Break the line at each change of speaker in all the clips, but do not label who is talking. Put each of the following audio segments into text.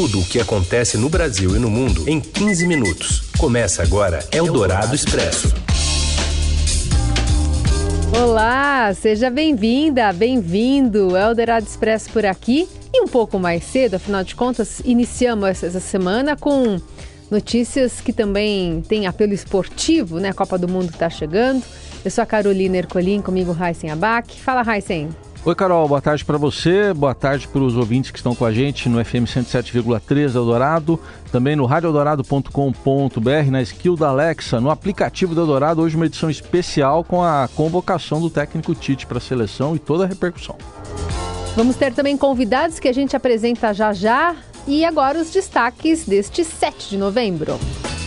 Tudo o que acontece no Brasil e no mundo em 15 minutos. Começa agora Eldorado Expresso.
Olá, seja bem-vinda, bem-vindo. Eldorado Expresso por aqui. E um pouco mais cedo, afinal de contas, iniciamos essa semana com notícias que também têm apelo esportivo, né? A Copa do Mundo está chegando. Eu sou a Carolina Ercolim, comigo Raisen Abac. Fala, Raisen.
Oi, Carol, boa tarde para você, boa tarde para os ouvintes que estão com a gente no FM 107,3 Eldorado, também no radioeldorado.com.br, na skill da Alexa, no aplicativo do Eldorado, hoje uma edição especial com a convocação do técnico Tite para a seleção e toda a repercussão.
Vamos ter também convidados que a gente apresenta já já e agora os destaques deste 7 de novembro.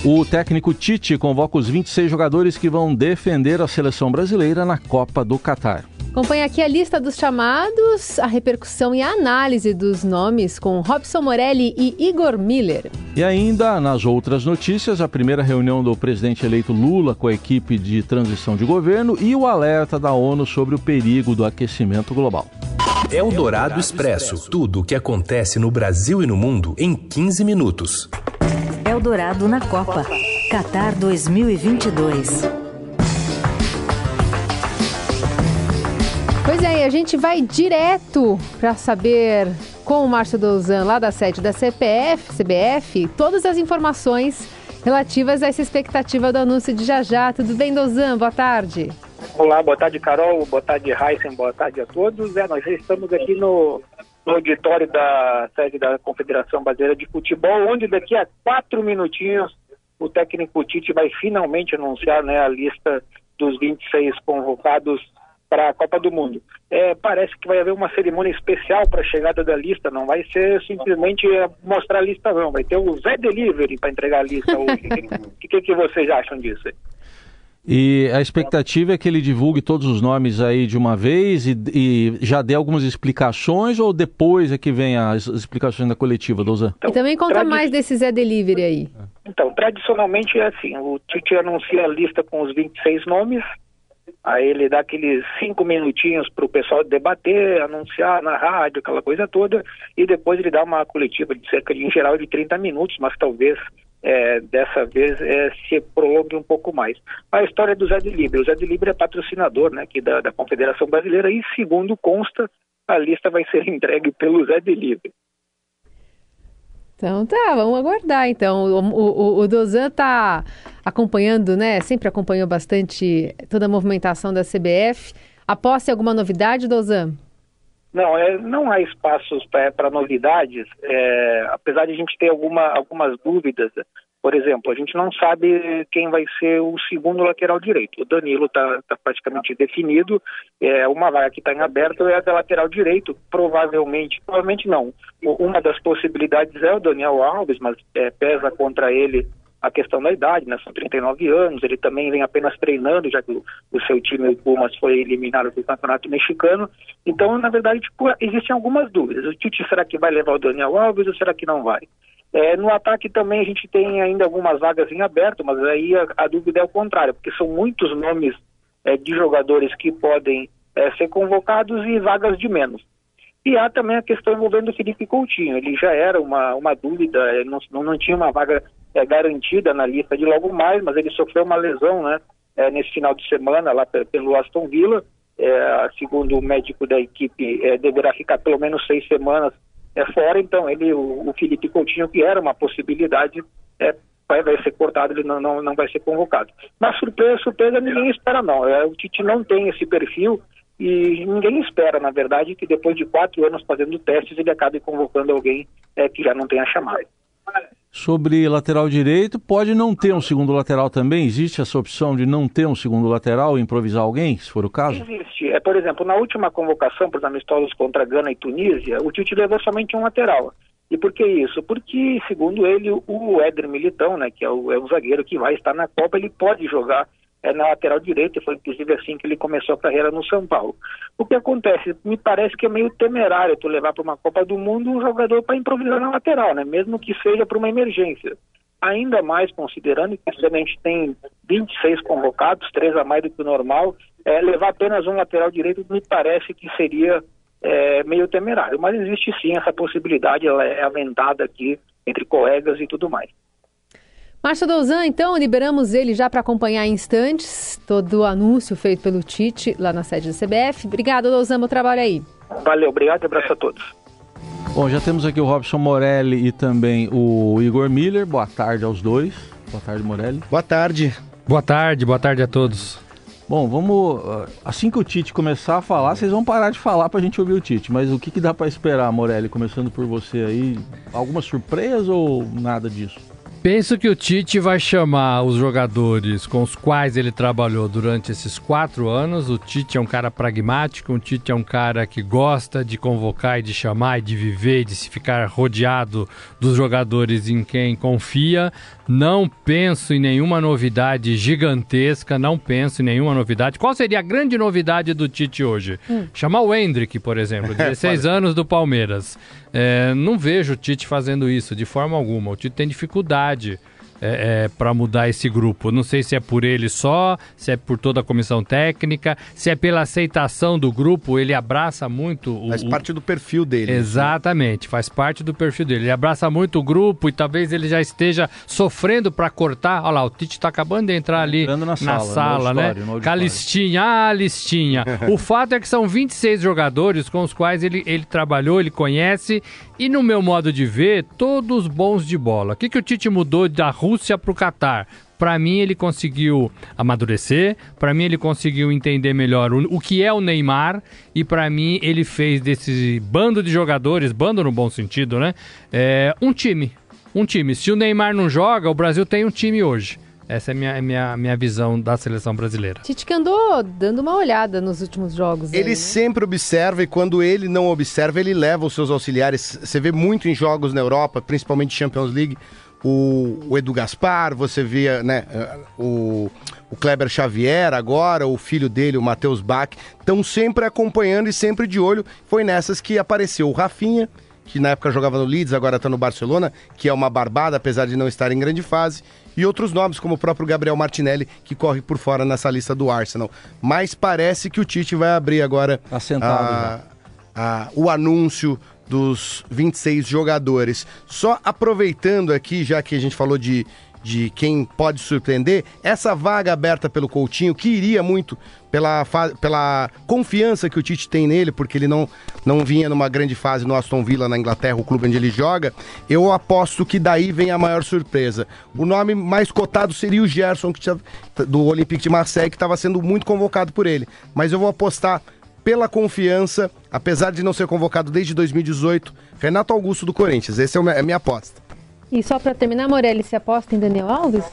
O técnico Tite convoca os 26 jogadores que vão defender a seleção brasileira na Copa do Catar.
Acompanhe aqui a lista dos chamados, a repercussão e a análise dos nomes com Robson Morelli e Igor Miller.
E ainda, nas outras notícias, a primeira reunião do presidente eleito Lula com a equipe de transição de governo e o alerta da ONU sobre o perigo do aquecimento global.
É o Dourado Expresso. Tudo o que acontece no Brasil e no mundo em 15 minutos.
Eldorado na Copa. Qatar 2022.
A gente vai direto para saber com o Márcio Douzan, lá da sede da CPF, CBF, todas as informações relativas a essa expectativa do anúncio de Jajá. Tudo bem, Douzan? Boa tarde.
Olá, boa tarde, Carol. Boa tarde, Heisen. Boa tarde a todos. É, nós estamos aqui no, no auditório da sede da Confederação Brasileira de Futebol, onde daqui a quatro minutinhos o técnico Tite vai finalmente anunciar né, a lista dos 26 convocados para a Copa do Mundo. É, parece que vai haver uma cerimônia especial para a chegada da lista, não vai ser simplesmente mostrar a lista, não. Vai ter o Zé Delivery para entregar a lista hoje. O que, que, que vocês acham disso?
E a expectativa é que ele divulgue todos os nomes aí de uma vez e, e já dê algumas explicações ou depois é que vem as explicações da coletiva, Douzan?
Então, e também conta tradi... mais desse Zé Delivery aí.
Então, tradicionalmente é assim, o Tite anuncia a lista com os 26 nomes, Aí ele dá aqueles cinco minutinhos para o pessoal debater, anunciar na rádio, aquela coisa toda, e depois ele dá uma coletiva de cerca de, em geral, de 30 minutos, mas talvez é, dessa vez é, se prolongue um pouco mais. A história do Zé de Libre. O Zé de Libre é patrocinador né, aqui da, da Confederação Brasileira e, segundo consta, a lista vai ser entregue pelo Zé de Libre.
Então tá, vamos aguardar então. O, o, o Dozan tá acompanhando, né? Sempre acompanhou bastante toda a movimentação da CBF. Após alguma novidade, Dozan?
Não, é, não há espaços para novidades, é, apesar de a gente ter alguma, algumas dúvidas por exemplo, a gente não sabe quem vai ser o segundo lateral direito. O Danilo está tá praticamente definido, é uma vaga que está em aberto é a da lateral direito. Provavelmente, provavelmente não. Uma das possibilidades é o Daniel Alves, mas é, pesa contra ele a questão da idade, né? São 39 anos, ele também vem apenas treinando, já que o, o seu time, o Pumas, foi eliminado do Campeonato Mexicano. Então, na verdade, tipo, existem algumas dúvidas. O Tite, será que vai levar o Daniel Alves ou será que não vai? É, no ataque também a gente tem ainda algumas vagas em aberto, mas aí a, a dúvida é o contrário, porque são muitos nomes é, de jogadores que podem é, ser convocados e vagas de menos. E há também a questão envolvendo o Felipe Coutinho. Ele já era uma, uma dúvida, não, não tinha uma vaga é, garantida na lista de logo mais, mas ele sofreu uma lesão né, é, nesse final de semana lá pelo Aston Villa. É, segundo o médico da equipe, deverá ficar pelo menos seis semanas é fora, então ele, o, o Felipe Coutinho, que era uma possibilidade, é, vai, vai ser cortado, ele não, não, não vai ser convocado. Mas surpresa, surpresa ninguém espera não. É, o Tite não tem esse perfil e ninguém espera, na verdade, que depois de quatro anos fazendo testes ele acabe convocando alguém é, que já não tenha chamado.
Sobre lateral direito, pode não ter um segundo lateral também? Existe essa opção de não ter um segundo lateral e improvisar alguém, se for o caso?
Existe. É, por exemplo, na última convocação para os amistosos contra Gana e Tunísia, o Tite levou somente um lateral. E por que isso? Porque, segundo ele, o Éder Militão, né, que é o, é o zagueiro que vai estar na Copa, ele pode jogar é, na lateral direita, foi inclusive assim que ele começou a carreira no São Paulo. O que acontece? Me parece que é meio temerário tu levar para uma Copa do Mundo um jogador para improvisar na lateral, né? mesmo que seja para uma emergência. Ainda mais considerando que a gente tem 26 convocados, três a mais do que o normal, é, levar apenas um lateral direito me parece que seria é meio temerário. Mas existe sim essa possibilidade, ela é aventada aqui entre colegas e tudo mais.
Márcio Douzan, então, liberamos ele já para acompanhar em instantes todo o anúncio feito pelo Tite lá na sede da CBF. Obrigado, Douzan, bom trabalho aí.
Valeu, obrigado e abraço a todos.
Bom, já temos aqui o Robson Morelli e também o Igor Miller. Boa tarde aos dois. Boa tarde, Morelli.
Boa tarde.
Boa tarde, boa tarde a todos.
Bom, vamos. Ah, assim que o Tite começar a falar, vocês vão parar de falar pra gente ouvir o Tite. Mas o que, que dá para esperar, Morelli? Começando por você aí. Alguma surpresa ou nada disso?
Penso que o Tite vai chamar os jogadores com os quais ele trabalhou durante esses quatro anos. O Tite é um cara pragmático, o Tite é um cara que gosta de convocar e de chamar e de viver de se ficar rodeado dos jogadores em quem confia. Não penso em nenhuma novidade gigantesca, não penso em nenhuma novidade. Qual seria a grande novidade do Tite hoje? Hum. Chamar o Hendrick, por exemplo, 16 anos do Palmeiras. É, não vejo o Tite fazendo isso de forma alguma. O Tite tem dificuldade é, é, para mudar esse grupo. Não sei se é por ele só, se é por toda a comissão técnica, se é pela aceitação do grupo. Ele abraça muito.
O, faz parte do perfil dele.
Exatamente, faz parte do perfil dele. Ele abraça muito o grupo e talvez ele já esteja sofrendo para cortar. Olha lá, o Tite está acabando de entrar ali na, na sala, sala né? Com a listinha, ah, a listinha. o fato é que são 26 jogadores com os quais ele, ele trabalhou, ele conhece e no meu modo de ver, todos bons de bola. O que, que o Tite mudou da Rússia para o Catar? Para mim, ele conseguiu amadurecer, para mim, ele conseguiu entender melhor o, o que é o Neymar, e para mim, ele fez desse bando de jogadores, bando no bom sentido, né? É, um time. Um time. Se o Neymar não joga, o Brasil tem um time hoje. Essa é a minha, minha, minha visão da seleção brasileira.
Tite que andou dando uma olhada nos últimos jogos.
Ele
aí, né?
sempre observa e quando ele não observa, ele leva os seus auxiliares. Você vê muito em jogos na Europa, principalmente Champions League, o, o Edu Gaspar, você via né, o, o Kleber Xavier agora, o filho dele, o Matheus Bach, estão sempre acompanhando e sempre de olho. Foi nessas que apareceu o Rafinha, que na época jogava no Leeds, agora está no Barcelona, que é uma barbada, apesar de não estar em grande fase e outros nomes, como o próprio Gabriel Martinelli, que corre por fora nessa lista do Arsenal. Mas parece que o Tite vai abrir agora
tá a,
a, o anúncio dos 26 jogadores. Só aproveitando aqui, já que a gente falou de, de quem pode surpreender, essa vaga aberta pelo Coutinho, que iria muito pela, pela confiança que o Tite tem nele, porque ele não, não vinha numa grande fase no Aston Villa, na Inglaterra, o clube onde ele joga, eu aposto que daí vem a maior surpresa. O nome mais cotado seria o Gerson, que tinha, do Olympique de Marseille, que estava sendo muito convocado por ele. Mas eu vou apostar pela confiança, apesar de não ser convocado desde 2018, Renato Augusto do Corinthians. Essa é a minha aposta.
E só para terminar, Morelli, você aposta em Daniel Alves?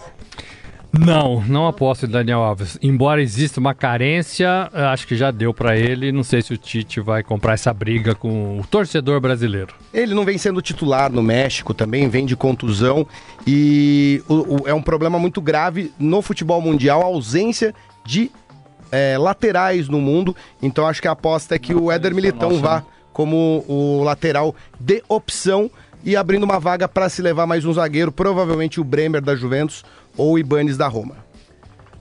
Não, não aposto em Daniel Alves. Embora exista uma carência, acho que já deu para ele. Não sei se o Tite vai comprar essa briga com o torcedor brasileiro.
Ele não vem sendo titular no México também, vem de contusão e o, o, é um problema muito grave no futebol mundial a ausência de é, laterais no mundo. Então acho que a aposta é que o Éder Militão Nossa, vá né? como o lateral de opção e abrindo uma vaga para se levar mais um zagueiro, provavelmente o Bremer da Juventus ou o Ibanes da Roma.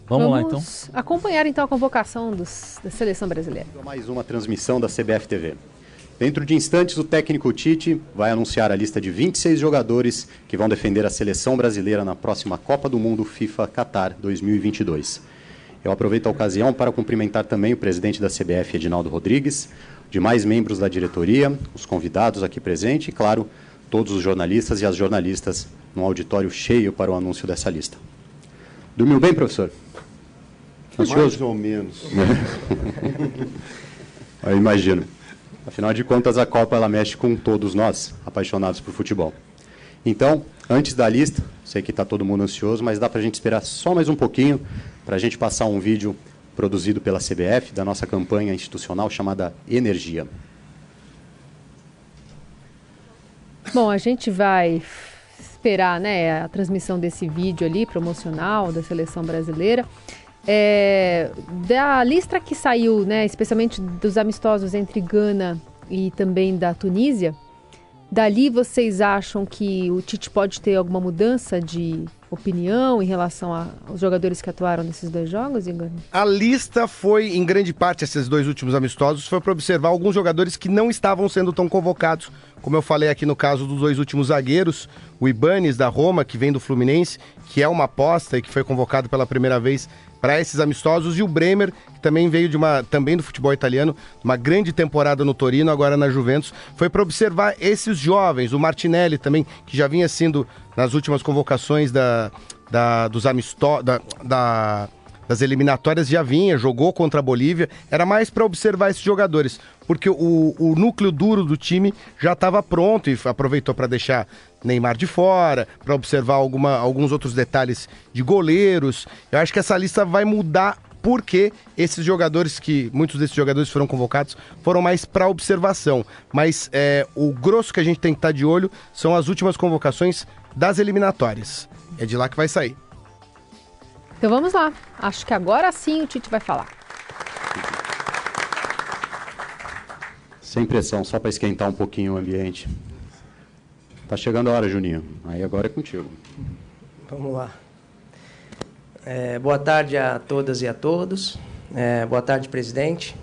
Vamos, Vamos lá então. Acompanhar então a convocação dos, da seleção brasileira.
Mais uma transmissão da CBF TV. Dentro de instantes, o técnico Tite vai anunciar a lista de 26 jogadores que vão defender a seleção brasileira na próxima Copa do Mundo FIFA Qatar 2022. Eu aproveito a ocasião para cumprimentar também o presidente da CBF, Edinaldo Rodrigues, demais membros da diretoria, os convidados aqui presentes e, claro, todos os jornalistas e as jornalistas num auditório cheio para o anúncio dessa lista. Dormiu bem, professor?
Ansioso? Mais ou menos.
Eu imagino. Afinal de contas, a Copa ela mexe com todos nós, apaixonados por futebol. Então, antes da lista, sei que está todo mundo ansioso, mas dá para a gente esperar só mais um pouquinho para a gente passar um vídeo produzido pela CBF da nossa campanha institucional chamada Energia.
Bom, a gente vai esperar né, a transmissão desse vídeo ali, promocional da seleção brasileira. É, da lista que saiu, né, especialmente dos amistosos entre Gana e também da Tunísia, dali vocês acham que o Tite pode ter alguma mudança de, opinião em relação aos jogadores que atuaram nesses dois jogos, Igor?
A lista foi, em grande parte, esses dois últimos amistosos, foi para observar alguns jogadores que não estavam sendo tão convocados, como eu falei aqui no caso dos dois últimos zagueiros, o Ibanes da Roma, que vem do Fluminense, que é uma aposta e que foi convocado pela primeira vez para esses amistosos. E o Bremer, que também veio de uma também do futebol italiano, uma grande temporada no Torino, agora na Juventus, foi para observar esses jovens, o Martinelli também, que já vinha sendo nas últimas convocações da, da dos amistosos da, da das eliminatórias já vinha, jogou contra a Bolívia, era mais para observar esses jogadores, porque o, o núcleo duro do time já estava pronto e aproveitou para deixar Neymar de fora, para observar alguma, alguns outros detalhes de goleiros. Eu acho que essa lista vai mudar porque esses jogadores que muitos desses jogadores foram convocados foram mais para observação, mas é, o grosso que a gente tem que estar tá de olho são as últimas convocações das eliminatórias. É de lá que vai sair.
Então vamos lá. Acho que agora sim o Tite vai falar.
Sem pressão, só para esquentar um pouquinho o ambiente. Tá chegando a hora, Juninho. Aí agora é contigo.
Vamos lá. É, boa tarde a todas e a todos. É, boa tarde, presidente.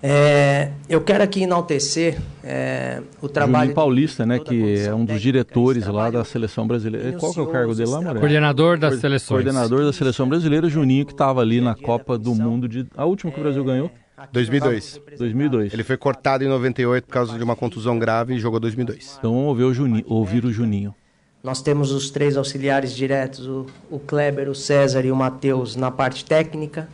É, eu quero aqui enaltecer é, o trabalho.
Juninho Paulista, né, que é um dos diretores lá da seleção brasileira. Qual que é o cargo dele lá, Moreno?
Coordenador das seleções.
Coordenador da seleção brasileira, Juninho, que estava ali na Copa do Mundo de. A última que o Brasil ganhou?
2002.
2002.
Ele foi cortado em 98 por causa de uma contusão grave e jogou 2002.
Então vamos ouvir o Juninho. Ouvir o Juninho.
Nós temos os três auxiliares diretos, o, o Kleber, o César e o Matheus na parte técnica.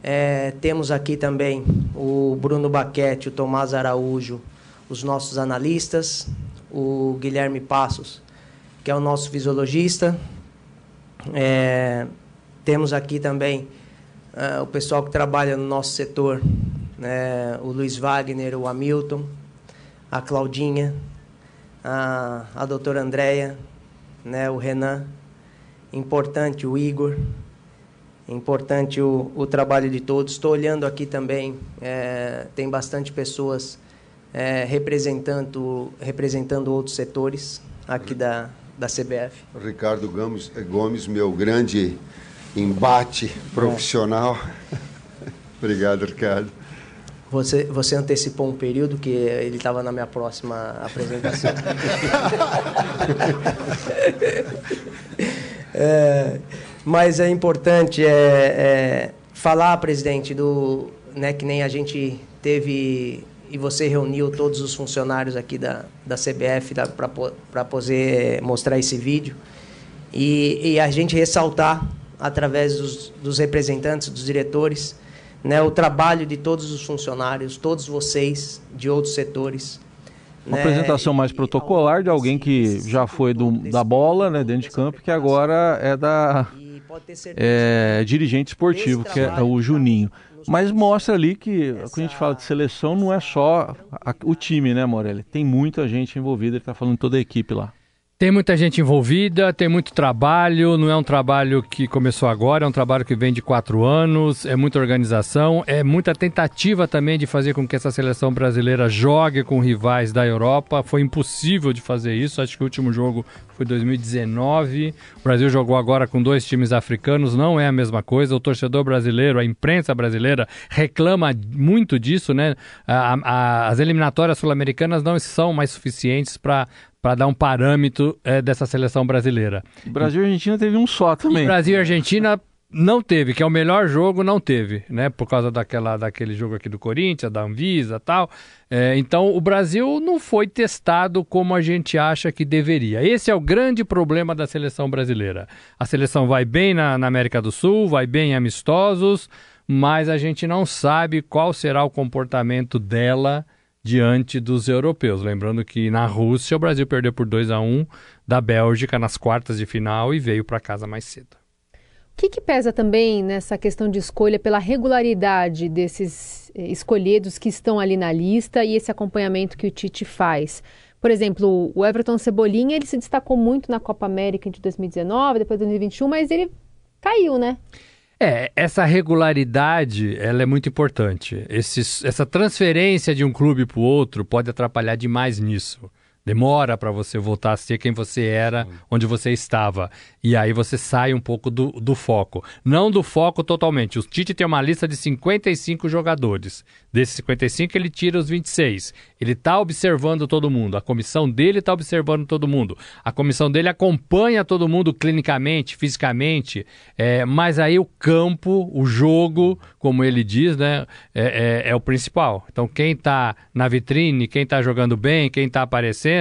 É, temos aqui também o Bruno Baquete, o Tomás Araújo, os nossos analistas, o Guilherme Passos, que é o nosso fisiologista. É, temos aqui também uh, o pessoal que trabalha no nosso setor, né, o Luiz Wagner, o Hamilton, a Claudinha, a, a doutora Andréia, né, o Renan, importante o Igor, importante o, o trabalho de todos. Estou olhando aqui também, é, tem bastante pessoas é, representando, representando outros setores aqui da, da CBF.
Ricardo Gomes, Gomes meu grande embate profissional. Obrigado, Ricardo.
Você, você antecipou um período que ele estava na minha próxima apresentação. é, mas é importante é, é, falar, presidente, do, né, que nem a gente teve e você reuniu todos os funcionários aqui da, da CBF para poder mostrar esse vídeo e, e, a gente ressaltar através dos, dos representantes, dos diretores, né, o trabalho de todos os funcionários, todos vocês de outros setores,
uma né? apresentação mais protocolar de alguém que já foi do, da bola, né, dentro de campo, que agora é da é, dirigente esportivo, que é o Juninho. Mas mostra ali que quando a gente fala de seleção não é só a, o time, né, Morelli? Tem muita gente envolvida, ele está falando toda a equipe lá.
Tem muita gente envolvida, tem muito trabalho, não é um trabalho que começou agora, é um trabalho que vem de quatro anos, é muita organização, é muita tentativa também de fazer com que essa seleção brasileira jogue com rivais da Europa. Foi impossível de fazer isso, acho que o último jogo foi 2019. O Brasil jogou agora com dois times africanos, não é a mesma coisa. O torcedor brasileiro, a imprensa brasileira reclama muito disso, né? A, a, as eliminatórias sul-americanas não são mais suficientes para para dar um parâmetro é, dessa seleção brasileira.
O Brasil e Argentina teve um só também.
E Brasil e Argentina não teve, que é o melhor jogo, não teve, né? Por causa daquela, daquele jogo aqui do Corinthians, da Anvisa tal. É, então o Brasil não foi testado como a gente acha que deveria. Esse é o grande problema da seleção brasileira. A seleção vai bem na, na América do Sul, vai bem em amistosos, mas a gente não sabe qual será o comportamento dela diante dos europeus. Lembrando que na Rússia o Brasil perdeu por 2 a 1 da Bélgica nas quartas de final e veio para casa mais cedo.
O que, que, pesa também nessa questão de escolha pela regularidade desses eh, escolhidos que estão ali na lista e esse acompanhamento que o Tite faz? Por exemplo, o Everton Cebolinha ele se destacou muito na Copa América de 2019, depois de 2021, mas ele caiu, né?
É, essa regularidade ela é muito importante. Esse, essa transferência de um clube para o outro pode atrapalhar demais nisso. Demora para você voltar a ser quem você era, onde você estava. E aí você sai um pouco do, do foco. Não do foco totalmente. O Tite tem uma lista de 55 jogadores. Desses 55, ele tira os 26. Ele está observando todo mundo. A comissão dele está observando todo mundo. A comissão dele acompanha todo mundo clinicamente, fisicamente. É, mas aí o campo, o jogo, como ele diz, né, é, é, é o principal. Então quem está na vitrine, quem está jogando bem, quem está aparecendo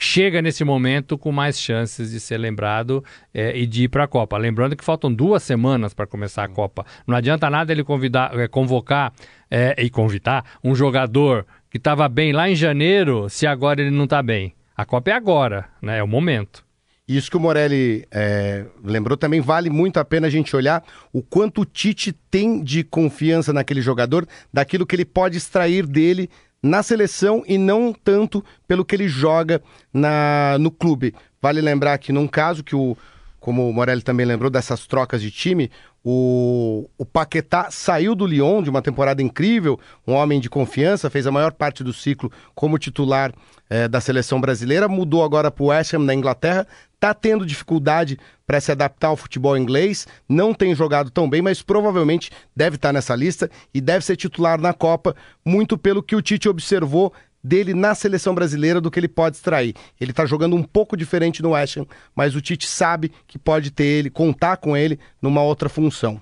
chega nesse momento com mais chances de ser lembrado é, e de ir para a Copa. Lembrando que faltam duas semanas para começar a Copa. Não adianta nada ele convidar, é, convocar é, e convidar um jogador que estava bem lá em janeiro se agora ele não está bem. A Copa é agora, né? é o momento.
Isso que o Morelli é, lembrou também vale muito a pena a gente olhar o quanto o Tite tem de confiança naquele jogador, daquilo que ele pode extrair dele na seleção e não tanto pelo que ele joga na, no clube. Vale lembrar que num caso que o, como o Morelli também lembrou dessas trocas de time, o, o Paquetá saiu do Lyon de uma temporada incrível, um homem de confiança, fez a maior parte do ciclo como titular é, da seleção brasileira, mudou agora para o West Ham na Inglaterra, está tendo dificuldade para se adaptar ao futebol inglês, não tem jogado tão bem, mas provavelmente deve estar tá nessa lista e deve ser titular na Copa, muito pelo que o Tite observou dele na seleção brasileira do que ele pode extrair. Ele está jogando um pouco diferente no West Ham, mas o Tite sabe que pode ter ele, contar com ele numa outra função.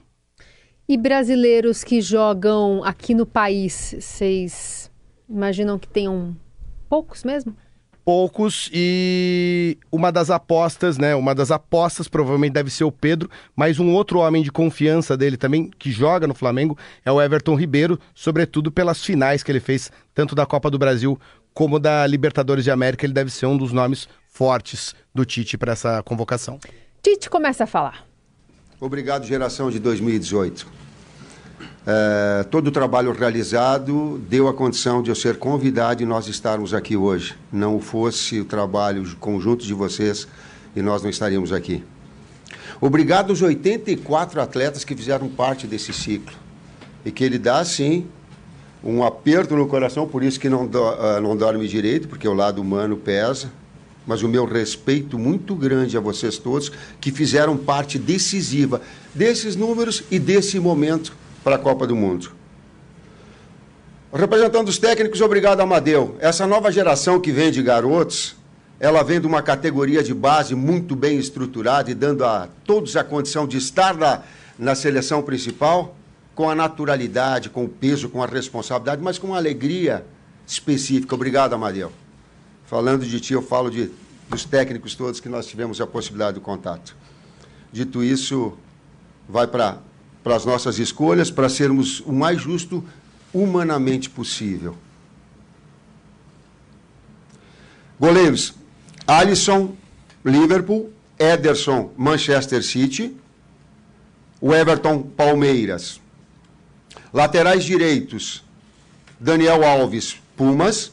E brasileiros que jogam aqui no país, vocês imaginam que tenham poucos mesmo?
Poucos e uma das apostas, né? Uma das apostas provavelmente deve ser o Pedro, mas um outro homem de confiança dele também que joga no Flamengo é o Everton Ribeiro, sobretudo pelas finais que ele fez tanto da Copa do Brasil como da Libertadores de América, ele deve ser um dos nomes fortes do Tite para essa convocação.
Tite começa a falar.
Obrigado, geração de 2018. É, todo o trabalho realizado deu a condição de eu ser convidado e nós estarmos aqui hoje. Não fosse o trabalho conjunto de vocês e nós não estaríamos aqui. Obrigado aos 84 atletas que fizeram parte desse ciclo. E que ele dá, sim, um aperto no coração, por isso que não, do, uh, não dorme direito, porque o lado humano pesa. Mas o meu respeito muito grande a vocês todos que fizeram parte decisiva desses números e desse momento para a Copa do Mundo. Representando os técnicos, obrigado, Amadeu. Essa nova geração que vem de garotos, ela vem de uma categoria de base muito bem estruturada e dando a todos a condição de estar na, na seleção principal com a naturalidade, com o peso, com a responsabilidade, mas com uma alegria específica. Obrigado, Amadeu. Falando de ti, eu falo de, dos técnicos todos que nós tivemos a possibilidade de contato. Dito isso, vai para para as nossas escolhas, para sermos o mais justo humanamente possível. Goleiros: Alisson, Liverpool, Ederson, Manchester City, o Everton, Palmeiras. Laterais direitos: Daniel Alves, Pumas,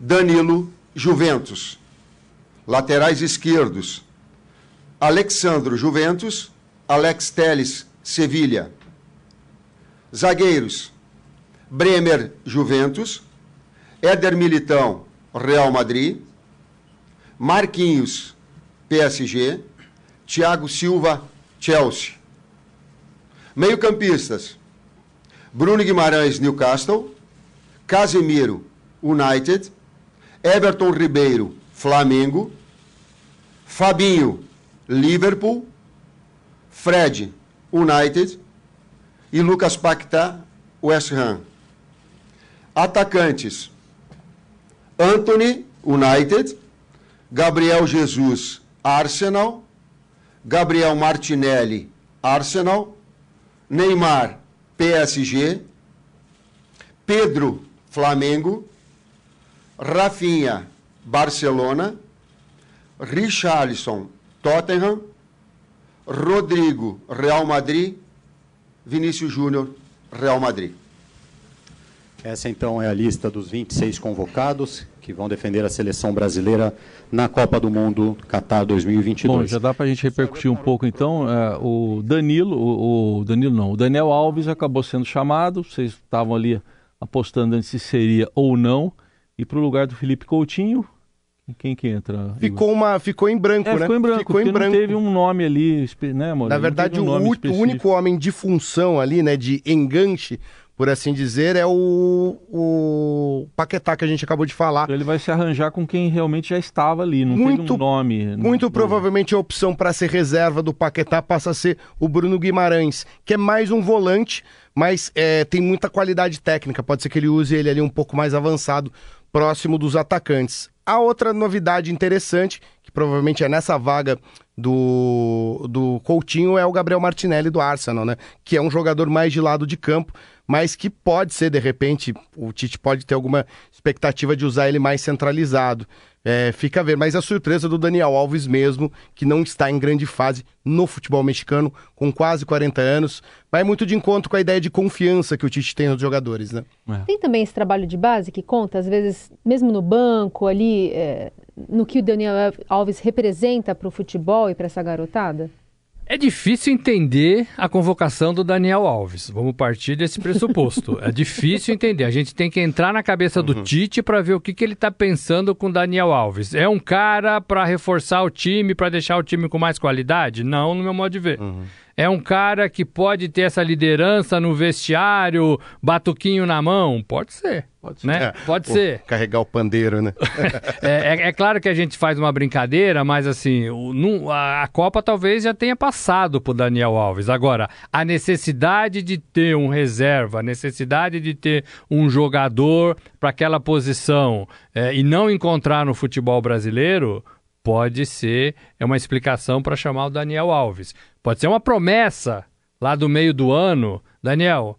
Danilo, Juventus. Laterais esquerdos: Alexandro, Juventus, Alex Teles, Sevilha. Zagueiros: Bremer, Juventus. Éder Militão, Real Madrid. Marquinhos, PSG. Thiago Silva, Chelsea. Meio-campistas: Bruno Guimarães, Newcastle. Casemiro, United. Everton Ribeiro, Flamengo. Fabinho, Liverpool. Fred, United e Lucas Paquetá, West Ham. Atacantes: Anthony, United, Gabriel Jesus, Arsenal, Gabriel Martinelli, Arsenal, Neymar, PSG, Pedro, Flamengo, Rafinha, Barcelona, Richarlison, Tottenham, Rodrigo, Real Madrid, Vinícius Júnior, Real Madrid.
Essa então é a lista dos 26 convocados que vão defender a seleção brasileira na Copa do Mundo Qatar 2022.
Bom, já dá para a gente repercutir um pouco então. É, o Danilo, o, o, Danilo não, o Daniel Alves acabou sendo chamado. Vocês estavam ali apostando antes se seria ou não. E para o lugar do Felipe Coutinho, Quem que entra?
Ficou, uma, ficou em branco,
é,
né?
Ficou em branco,
ficou em branco.
teve um nome ali, né?
Na verdade, um o, o único homem de função ali, né, de enganche, por assim dizer, é o, o Paquetá que a gente acabou de falar.
Ele vai se arranjar com quem realmente já estava ali, não muito, teve um nome.
Muito
não...
provavelmente a opção para ser reserva do Paquetá passa a ser o Bruno Guimarães, que é mais um volante, mas é, tem muita qualidade técnica. Pode ser que ele use ele ali um pouco mais avançado, próximo dos atacantes. A outra novidade interessante, que provavelmente é nessa vaga do, do Coutinho, é o Gabriel Martinelli do Arsenal, né? Que é um jogador mais de lado de campo, mas que pode ser, de repente, o Tite pode ter alguma expectativa de usar ele mais centralizado. É, fica a ver, mas a surpresa do Daniel Alves mesmo, que não está em grande fase no futebol mexicano, com quase 40 anos, vai muito de encontro com a ideia de confiança que o Tite tem nos jogadores, né?
É. Tem também esse trabalho de base que conta, às vezes, mesmo no banco, ali, é, no que o Daniel Alves representa para o futebol e para essa garotada?
É difícil entender a convocação do Daniel Alves. Vamos partir desse pressuposto. é difícil entender. A gente tem que entrar na cabeça do uhum. Tite para ver o que, que ele está pensando com o Daniel Alves. É um cara para reforçar o time, para deixar o time com mais qualidade? Não, no meu modo de ver. Uhum é um cara que pode ter essa liderança no vestiário, batuquinho na mão? Pode ser. Pode ser. Né? É, pode ser.
Carregar o pandeiro, né?
é, é, é, claro que a gente faz uma brincadeira, mas assim, o, a, a, Copa talvez já tenha passado por Daniel Alves. Agora, a necessidade de ter um reserva, a necessidade de ter um jogador para aquela posição é, e não encontrar no futebol brasileiro pode ser é uma explicação para chamar o Daniel Alves. Pode ser uma promessa lá do meio do ano. Daniel,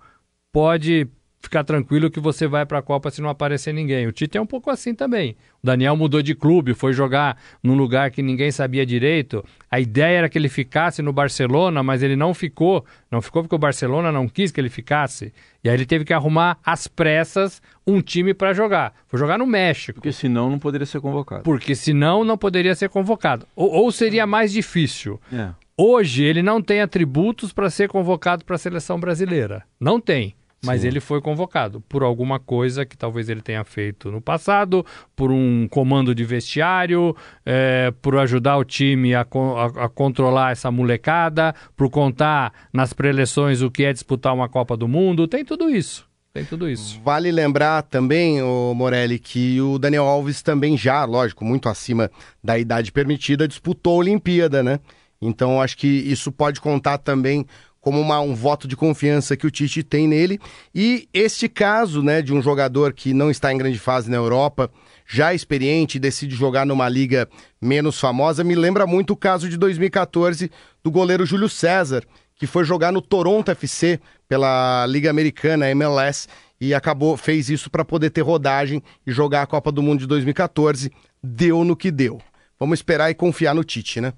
pode ficar tranquilo que você vai para a Copa se não aparecer ninguém. O Tite é um pouco assim também. O Daniel mudou de clube, foi jogar num lugar que ninguém sabia direito. A ideia era que ele ficasse no Barcelona, mas ele não ficou. Não ficou porque o Barcelona não quis que ele ficasse. E aí ele teve que arrumar às pressas um time para jogar. Foi jogar no México.
Porque senão não poderia ser convocado.
Porque senão não poderia ser convocado. Ou, ou seria mais difícil. É. Hoje ele não tem atributos para ser convocado para a seleção brasileira. Não tem. Mas Sim. ele foi convocado por alguma coisa que talvez ele tenha feito no passado, por um comando de vestiário, é, por ajudar o time a, a, a, controlar essa molecada, por contar nas preleções o que é disputar uma Copa do Mundo. Tem tudo isso. Tem tudo isso.
Vale lembrar também, o Morelli, que o Daniel Alves também já, lógico, muito acima da idade permitida, disputou a Olimpíada, né? Então acho que isso pode contar também como uma, um voto de confiança que o Tite tem nele. E este caso, né, de um jogador que não está em grande fase na Europa, já experiente decide jogar numa liga menos famosa, me lembra muito o caso de 2014 do goleiro Júlio César, que foi jogar no Toronto FC pela Liga Americana, MLS, e acabou fez isso para poder ter rodagem e jogar a Copa do Mundo de 2014. Deu no que deu. Vamos esperar e confiar no Tite, né?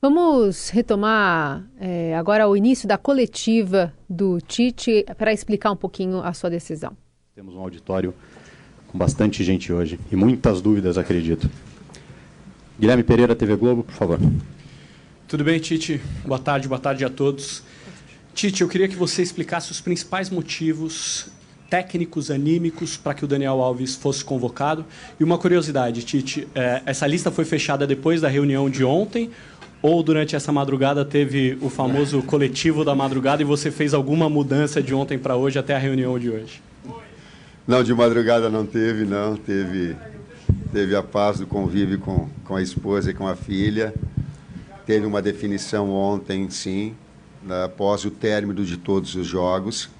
Vamos retomar é, agora o início da coletiva do Tite para explicar um pouquinho a sua decisão.
Temos um auditório com bastante gente hoje e muitas dúvidas, acredito. Guilherme Pereira, TV Globo, por favor.
Tudo bem, Tite? Boa tarde, boa tarde a todos. Tite, eu queria que você explicasse os principais motivos técnicos, anímicos, para que o Daniel Alves fosse convocado. E uma curiosidade, Tite, é, essa lista foi fechada depois da reunião de ontem ou durante essa madrugada teve o famoso coletivo da madrugada e você fez alguma mudança de ontem para hoje até a reunião de hoje?
Não, de madrugada não teve, não. Teve, teve a paz do convívio com, com a esposa e com a filha. Teve uma definição ontem, sim, né, após o término de todos os jogos.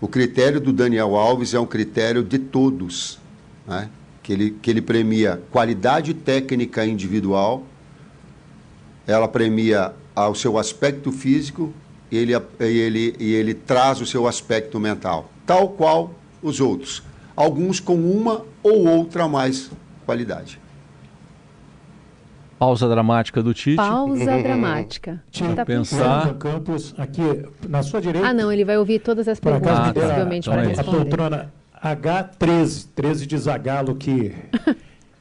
O critério do Daniel Alves é um critério de todos, né? que, ele, que ele premia qualidade técnica individual ela premia o seu aspecto físico e ele, ele, e ele traz o seu aspecto mental, tal qual os outros, alguns com uma ou outra mais qualidade.
Pausa dramática do Tite.
Pausa dramática.
Tá pensar.
Campos, aqui na sua direita.
Ah, não, ele vai ouvir todas as perguntas, ah, possivelmente, para responder.
A poltrona H13, 13 de Zagalo, que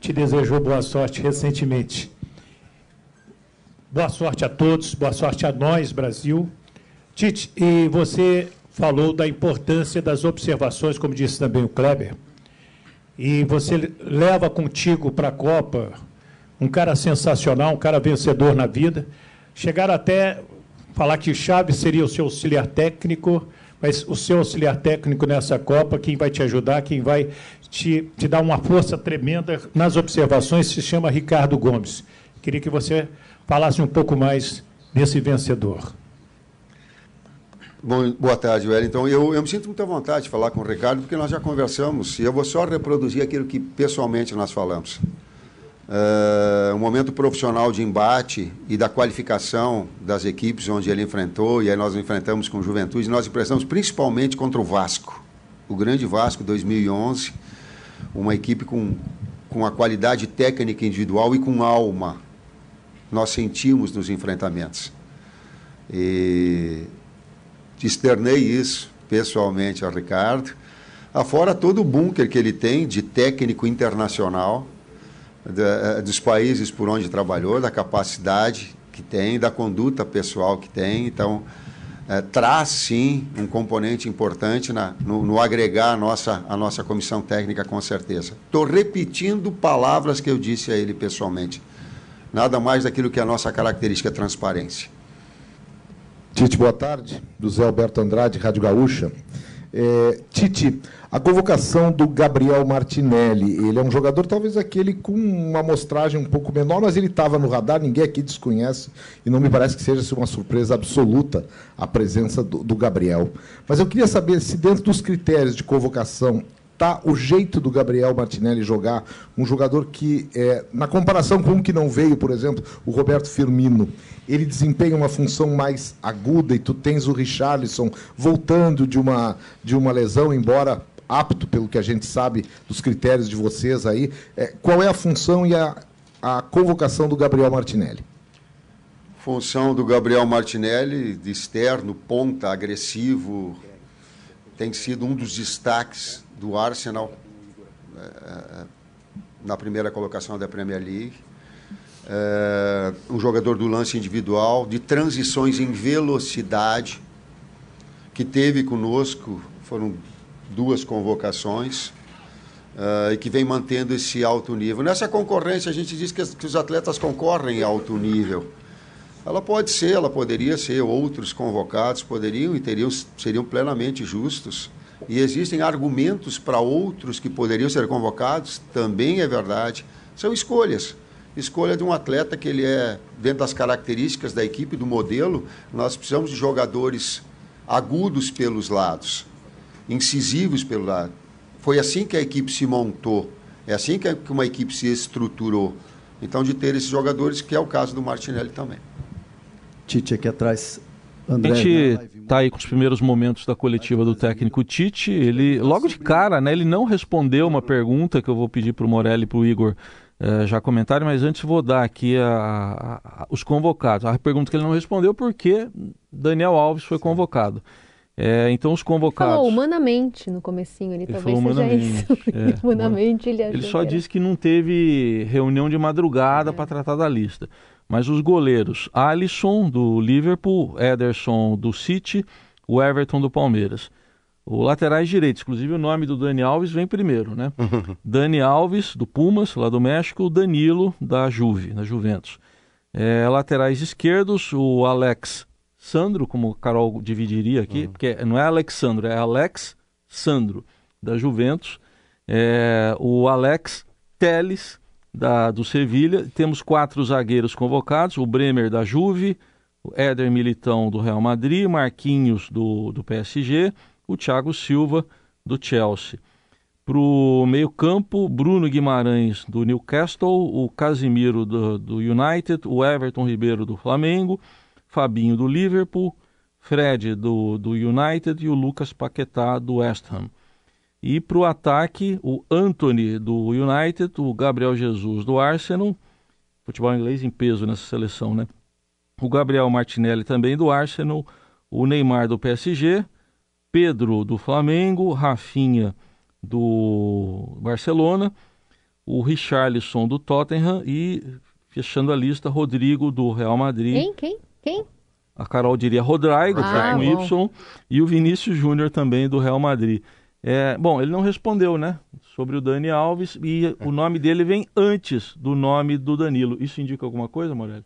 te desejou boa sorte recentemente. Boa sorte a todos, boa sorte a nós, Brasil. Tite, e você falou da importância das observações, como disse também o Kleber, e você leva contigo para a Copa um cara sensacional, um cara vencedor na vida. Chegaram até falar que Chaves seria o seu auxiliar técnico, mas o seu auxiliar técnico nessa Copa, quem vai te ajudar, quem vai te, te dar uma força tremenda nas observações, se chama Ricardo Gomes. Queria que você falasse um pouco mais desse vencedor.
Bom, boa tarde, Wellington. Eu, eu me sinto muito à vontade de falar com o Ricardo, porque nós já conversamos, e eu vou só reproduzir aquilo que pessoalmente nós falamos. Uh, um momento profissional de embate e da qualificação das equipes onde ele enfrentou, e aí nós enfrentamos com Juventude, nós enfrentamos principalmente contra o Vasco, o grande Vasco 2011, uma equipe com, com a qualidade técnica individual e com alma. Nós sentimos nos enfrentamentos. E externei isso pessoalmente ao Ricardo, afora todo o bunker que ele tem de técnico internacional eh, dos países por onde trabalhou, da capacidade que tem, da conduta pessoal que tem. Então, é, traz sim um componente importante na, no, no, agregar a nossa, a nossa comissão técnica, com certeza. Estou repetindo palavras que eu disse a ele pessoalmente. Nada mais daquilo que é a nossa característica transparência.
Tite, boa tarde. José Alberto Andrade, Rádio Gaúcha. É, Tite, a convocação do Gabriel Martinelli, ele é um jogador talvez aquele com uma amostragem um pouco menor, mas ele estava no radar, ninguém aqui desconhece, e não me parece que seja uma surpresa absoluta a presença do, do Gabriel. Mas eu queria saber se dentro dos critérios de convocação tá o jeito do Gabriel Martinelli jogar, um jogador que, é, na comparação com um que não veio, por exemplo, o Roberto Firmino, ele desempenha uma função mais aguda e tu tens o Richarlison voltando de uma, de uma lesão, embora apto, pelo que a gente sabe dos critérios de vocês aí. É, qual é a função e a, a convocação do Gabriel Martinelli?
Função do Gabriel Martinelli, de externo, ponta, agressivo, tem sido um dos destaques do Arsenal é, na primeira colocação da Premier League é, um jogador do lance individual, de transições em velocidade, que teve conosco, foram duas convocações, uh, e que vem mantendo esse alto nível. Nessa concorrência, a gente diz que, que os atletas concorrem em alto nível. Ela pode ser, ela poderia ser, outros convocados poderiam e teriam, seriam plenamente justos. E existem argumentos para outros que poderiam ser convocados, também é verdade. São escolhas escolha de um atleta que ele é, dentro das características da equipe, do modelo, nós precisamos de jogadores agudos pelos lados, incisivos pelo lado. Foi assim que a equipe se montou, é assim que uma equipe se estruturou. Então, de ter esses jogadores, que é o caso do Martinelli também.
Tite aqui atrás. André, a gente está aí com os primeiros momentos da coletiva do técnico Tite. Ele, logo de cara, né, ele não respondeu uma pergunta que eu vou pedir para o Morelli e para o Igor é, já comentaram, mas antes vou dar aqui a, a, os convocados. A pergunta que ele não respondeu porque Daniel Alves foi convocado. É, então os convocados.
Falou humanamente no comecinho, ele, ele talvez seja humanamente, isso. É, humanamente ele
Ele só disse que não teve reunião de madrugada é. para tratar da lista. Mas os goleiros, Alisson do Liverpool, Ederson do City, o Everton do Palmeiras. O laterais direitos, inclusive o nome do Dani Alves vem primeiro, né? Dani Alves, do Pumas, lá do México, o Danilo, da Juve, da Juventus. É, laterais esquerdos, o Alex Sandro, como o Carol dividiria aqui, uhum. porque não é Alexandro, é Alex Sandro, da Juventus. É, o Alex Teles, da, do Sevilha. Temos quatro zagueiros convocados, o Bremer, da Juve, o Éder Militão, do Real Madrid, Marquinhos, do, do PSG o Thiago Silva, do Chelsea. Para o meio-campo, Bruno Guimarães, do Newcastle, o Casimiro, do, do United, o Everton Ribeiro, do Flamengo, Fabinho, do Liverpool, Fred, do, do United e o Lucas Paquetá, do West Ham. E para o ataque, o Anthony, do United, o Gabriel Jesus, do Arsenal, futebol inglês em peso nessa seleção, né? O Gabriel Martinelli também do Arsenal, o Neymar do PSG, Pedro do Flamengo, Rafinha do Barcelona, o Richarlison do Tottenham e, fechando a lista, Rodrigo do Real Madrid.
Quem? Quem? Quem?
A Carol diria Rodrigo, ah, com bom. Y, e o Vinícius Júnior também do Real Madrid. É, bom, ele não respondeu, né? Sobre o Dani Alves e o nome dele vem antes do nome do Danilo. Isso indica alguma coisa, Morelli?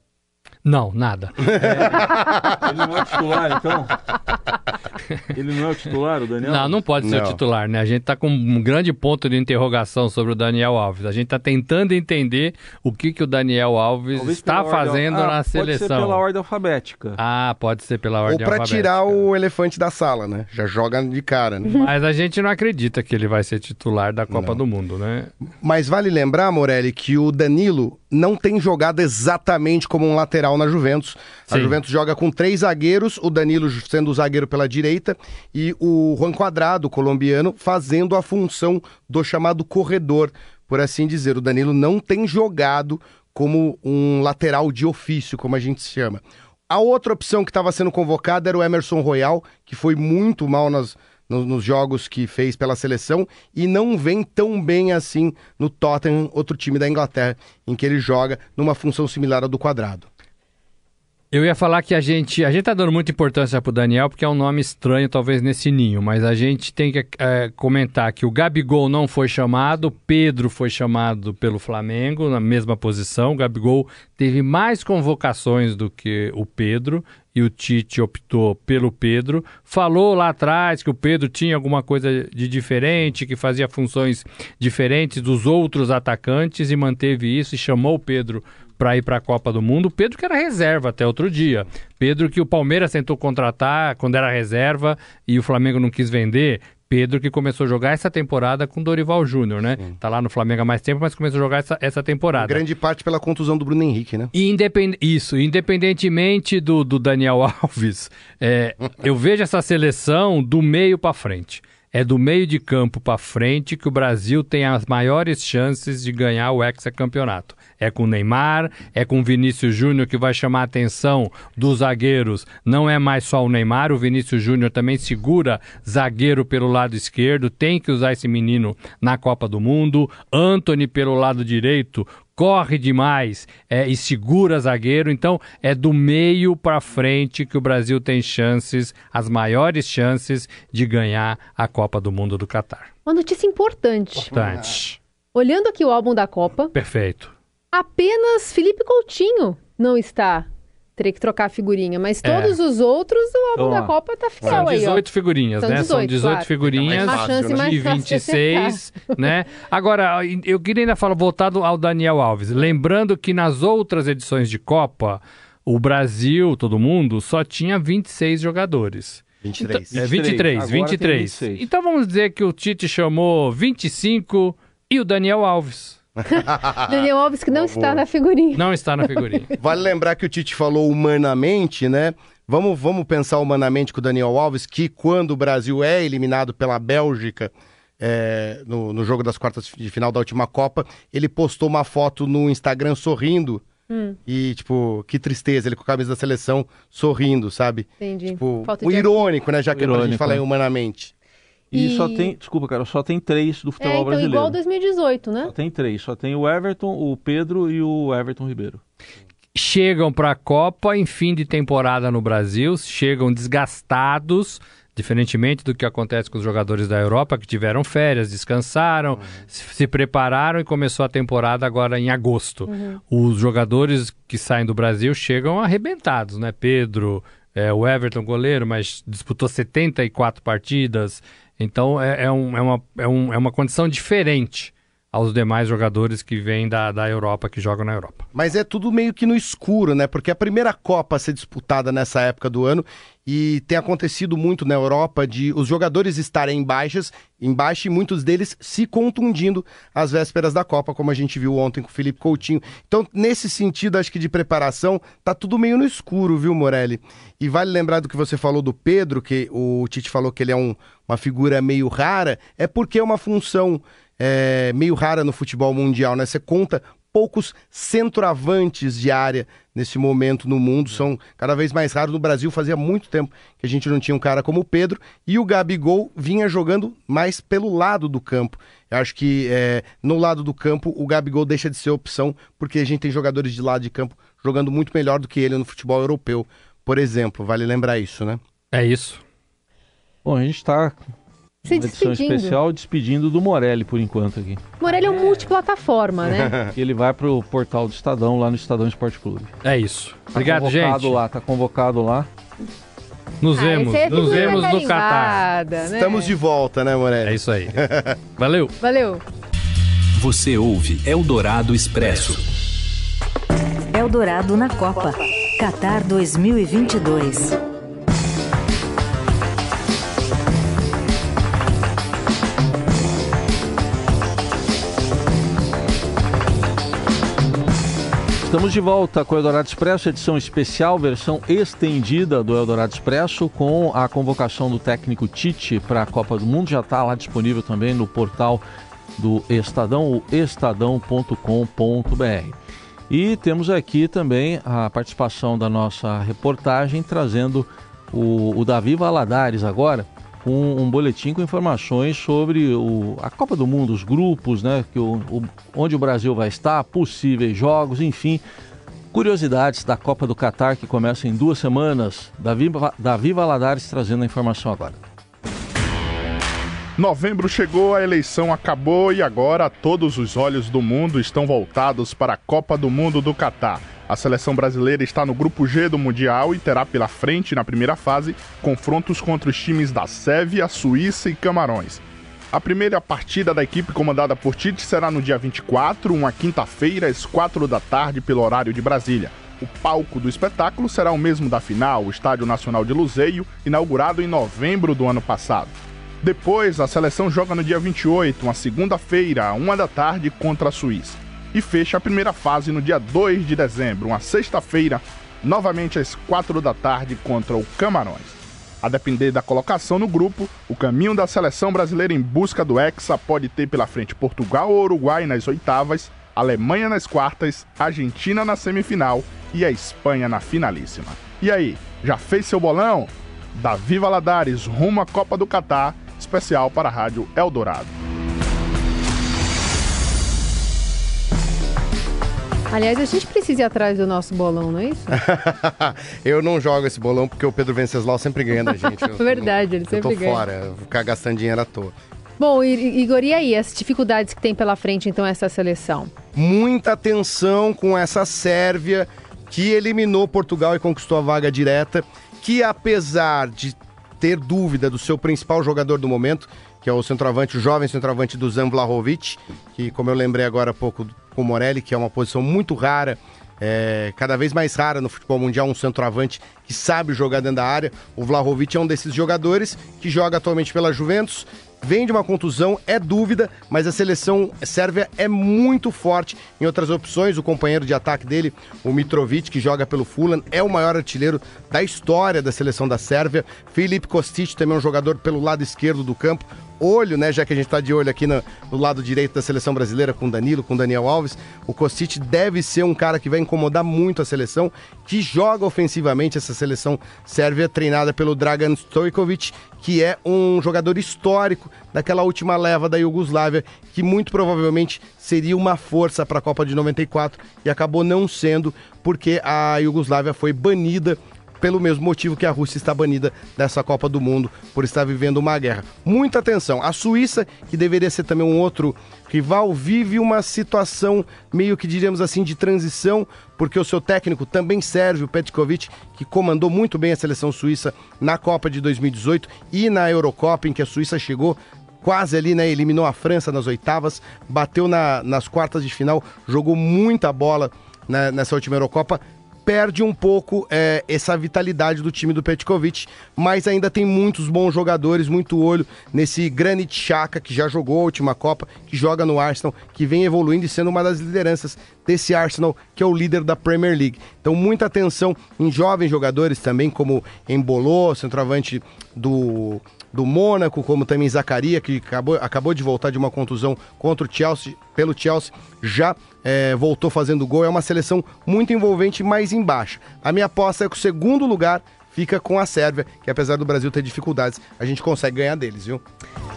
Não, nada.
É, ele não é titular, então? Ele não é o titular, o Daniel?
Não, não pode ser
Não.
o titular, né? A gente tá com um grande ponto de interrogação sobre o Daniel Alves. A gente tá tentando entender o que, que o Daniel Alves
Talvez
está
pela ordem-
fazendo
Ah,
na
Pode ser
seleção.
pela ordem alfabética.
Ah, pode ser pela
Ou
ordem
pra
alfabética.
tirar o elefante da sala, né? Já joga de cara, né?
Mas a gente não acredita que ele vai ser titular da Copa do Mundo, né?
Mas vale lembrar, Morelli, que o Danilo não tem jogado exatamente como um lateral na Juventus. A
Sim.
Juventus joga com três zagueiros, o Danilo sendo o zagueiro pela direita e o Juan Quadrado, colombiano, fazendo a função do chamado corredor, por assim dizer. O Danilo não tem jogado como um lateral de ofício, como a gente chama. A outra opção que estava sendo convocada era o Emerson Royal, que foi muito mal nas, no- nos jogos que fez pela seleção e não vem tão bem assim no Tottenham, outro time da Inglaterra, em que ele joga numa função similar à do quadrado.
Eu ia falar que a gente, a gente tá dando muita importância pro Daniel porque é um nome estranho talvez nesse ninho, mas a gente tem que é, comentar que o Gabigol não foi chamado, Pedro foi chamado pelo Flamengo na mesma posição. O Gabigol teve mais convocações do que o Pedro e o Tite optou pelo Pedro. Falou lá atrás que o Pedro tinha alguma coisa de diferente, que fazia funções diferentes dos outros atacantes e manteve isso e chamou o Pedro para ir para a Copa do Mundo. Pedro que era reserva até outro dia. Pedro que o Palmeiras tentou contratar quando era reserva e o Flamengo não quis vender. Pedro que começou a jogar essa temporada com Dorival Júnior, né? Tá lá no Flamengo há mais tempo, mas começou a jogar essa, essa temporada.
Grande parte pela contusão do Bruno Henrique, né?
E independ... Isso, independentemente do, do Daniel Alves, é, eu vejo essa seleção do meio para frente. É do meio de campo para frente que o Brasil tem as maiores chances de ganhar o hexacampeonato. É com Neymar, é com Vinícius Júnior que vai chamar a atenção dos zagueiros. Não é mais só o Neymar, o Vinícius Júnior também segura zagueiro pelo lado esquerdo, tem que usar esse menino na Copa do Mundo. Anthony pelo lado direito corre demais é, e segura zagueiro. Então, é do meio para frente que o Brasil tem chances, as maiores chances de ganhar a Copa do Mundo do Catar.
Uma notícia importante.
Importante.
Olhando aqui o álbum da Copa,
Perfeito.
apenas Felipe Coutinho não está. Teria que trocar a figurinha, mas
É.
todos os outros, o álbum
Ó,
da Copa tá fiel
São
aí, ó.
18 figurinhas,
São
né? São
18,
18
claro.
figurinhas
mais
de
fácil de
26, né? Agora, eu queria ainda falar voltado ao Daniel Alves. Lembrando que nas outras edições de Copa, o Brasil, todo mundo, só tinha 26 jogadores.
23.
É 23,
Agora tem
23.
26.
Então vamos dizer que o Tite chamou 25 e o Daniel Alves.
Daniel Alves que não está na figurinha.
Não está na figurinha.
Vale lembrar que o Tite falou humanamente, né? Vamos, vamos pensar humanamente com o Daniel Alves, que quando o Brasil é eliminado pela Bélgica é, no, no jogo das quartas de final da última Copa, ele postou uma foto no Instagram sorrindo.
Hum.
E, tipo, que tristeza, ele com a camisa da seleção sorrindo, sabe?
Entendi.
Tipo,
Falta
o irônico, né? Já que a gente
Irônico,
fala em
é.
humanamente.
E,
E-
só tem, desculpa, cara, só tem três do
É,
futebol
então
brasileiro.
igual 2018, né?
Só tem três, só tem o Everton, o Pedro e o Everton Ribeiro.
chegam para a Copa em fim de temporada no Brasil, chegam desgastados, diferentemente do que acontece com os jogadores da Europa que tiveram férias, descansaram, se, se prepararam e começou a temporada agora em agosto. Os jogadores que saem do Brasil chegam arrebentados, né? Pedro, é, o Everton goleiro, mas disputou 74 partidas, então é, é, um- é uma, é, um- é uma condição diferente aos demais jogadores que vêm da, da Europa, que jogam na Europa.
Mas é tudo meio que no escuro, né? Porque a primeira Copa a ser disputada nessa época do ano e tem acontecido muito na Europa de os jogadores estarem em baixas, em e muitos deles se contundindo às vésperas da Copa, como a gente viu ontem com o Felipe Coutinho. Então, nesse sentido, acho que de preparação, tá tudo meio no escuro, viu, Morelli? E vale lembrar do que você falou do Pedro, que o Tite falou que ele é um- uma figura meio rara, é porque é uma função é, meio rara no futebol mundial, né? Você conta poucos centroavantes de área nesse momento no mundo, são cada vez mais raros. No Brasil fazia muito tempo que a gente não tinha um cara como o Pedro, e o Gabigol vinha jogando mais pelo lado do campo. Eu acho que é, no lado do campo o Gabigol deixa de ser opção, porque a gente tem jogadores de lado de campo jogando muito melhor do que ele no futebol europeu, por exemplo. Vale lembrar isso, né?
É isso.
Bom, a gente está
Se
uma edição
despedindo.
especial despedindo do Morelli por enquanto aqui.
Morelli é um multiplataforma, né?
Ele vai pro portal do Estadão, lá no Estadão Esporte Clube.
É isso.
Tá
Obrigado,
convocado
gente.
lá, tá convocado lá.
Nos
Ah,
vemos,
esse é
nos vemos no Catar.
carimbada, né?
Estamos de volta, né, Morelli?
É isso aí. Valeu.
Valeu.
Você ouve Eldorado Expresso.
Eldorado na Copa. Qatar 2022.
Estamos de volta com o Eldorado Expresso, edição especial, versão estendida do Eldorado Expresso, com a convocação do técnico Tite para a Copa do Mundo. Já está lá disponível também no portal do Estadão, o estadão.com.br. E temos aqui também a participação da nossa reportagem, trazendo o, o Davi Valadares agora, com um boletim com informações sobre o, a Copa do Mundo, os grupos, né, que o, o- onde o Brasil vai estar, possíveis jogos, enfim, curiosidades da Copa do Catar que começa em duas semanas. Davi, Davi Valadares trazendo a informação agora.
Novembro chegou, a eleição acabou e agora todos os olhos do mundo estão voltados para a Copa do Mundo do Catar. A seleção brasileira está no grupo G do Mundial e terá pela frente, na primeira fase, confrontos contra os times da Sérvia, Suíça e Camarões. A primeira partida da equipe comandada por Tite será no dia 24, uma quinta-feira, às 4 da tarde, pelo horário de Brasília. O palco do espetáculo será o mesmo da final, o Estádio Nacional de Luzeio, inaugurado em novembro do ano passado. Depois, a seleção joga no dia 28, uma segunda-feira, uma da tarde, contra a Suíça. E fecha a primeira fase no dia 2 de dezembro, uma sexta-feira, novamente às 4 da tarde, contra o Camarões. A depender da colocação no grupo, o caminho da seleção brasileira em busca do Hexa pode ter pela frente Portugal ou Uruguai nas oitavas, Alemanha nas quartas, Argentina na semifinal e a Espanha na finalíssima. E aí, já fez seu bolão? Davi Valadares rumo à Copa do Catar, especial para a Rádio Eldorado.
Aliás, a gente precisa ir atrás do nosso bolão, não é isso?
eu não jogo esse bolão porque o Pedro Venceslau sempre ganha da gente. Eu-
Verdade, ele
eu
sempre
tô
ganha.
fora, eu vou ficar gastando dinheiro à toa.
Bom, Igor, e aí, as dificuldades que tem pela frente, então, essa seleção?
Muita atenção com essa Sérvia que eliminou Portugal e conquistou a vaga direta, que apesar de ter dúvida do seu principal jogador do momento, que é o centroavante, o jovem centroavante do Zan Vlahovic, que como eu lembrei agora há pouco com o Morelli, que é uma posição muito rara, é, cada vez mais rara no futebol mundial, um centroavante que sabe jogar dentro da área. O Vlahovic é um desses jogadores que joga atualmente pela Juventus, vem de uma contusão, é dúvida, mas a seleção sérvia é muito forte em outras opções. O companheiro de ataque dele, o Mitrovic, que joga pelo Fulham, é o maior artilheiro da história da seleção da Sérvia. Filipe Kostic também é um jogador pelo lado esquerdo do campo. Olho, né, já que a gente está de olho aqui no, no lado direito da seleção brasileira com Danilo, com Daniel Alves, o Kostic deve ser um cara que vai incomodar muito a seleção, que joga ofensivamente. Essa seleção sérvia treinada pelo Dragan Stojkovic, que é um jogador histórico daquela última leva da Iugoslávia, que muito provavelmente seria uma força para a Copa de 94 e acabou não sendo porque a Iugoslávia foi banida pelo mesmo motivo que a Rússia está banida dessa Copa do Mundo por estar vivendo uma guerra. Muita atenção. A Suíça, que deveria ser também um outro rival, vive uma situação meio que diríamos assim de transição, porque o seu técnico também serve o Petkovic, que comandou muito bem a seleção suíça na Copa de 2018 e na Eurocopa, em que a Suíça chegou quase ali, né? Eliminou a França nas oitavas, bateu na- nas quartas de final, jogou muita bola né, nessa última Eurocopa. Perde um pouco é, essa vitalidade do time do Petkovic, mas ainda tem muitos bons jogadores, muito olho nesse Granit Xhaka, que já jogou a última Copa, que joga no Arsenal, que vem evoluindo e sendo uma das lideranças desse Arsenal, que é o líder da Premier League. Então, muita atenção em jovens jogadores também, como Embolô, centroavante do, do Mônaco, como também Zacaria, que acabou, acabou de voltar de uma contusão contra o Chelsea, pelo Chelsea, já é, voltou fazendo gol. É uma seleção muito envolvente, mais embaixo. A minha aposta é que o segundo lugar fica com a Sérvia, que apesar do Brasil ter dificuldades, a gente consegue ganhar deles, viu?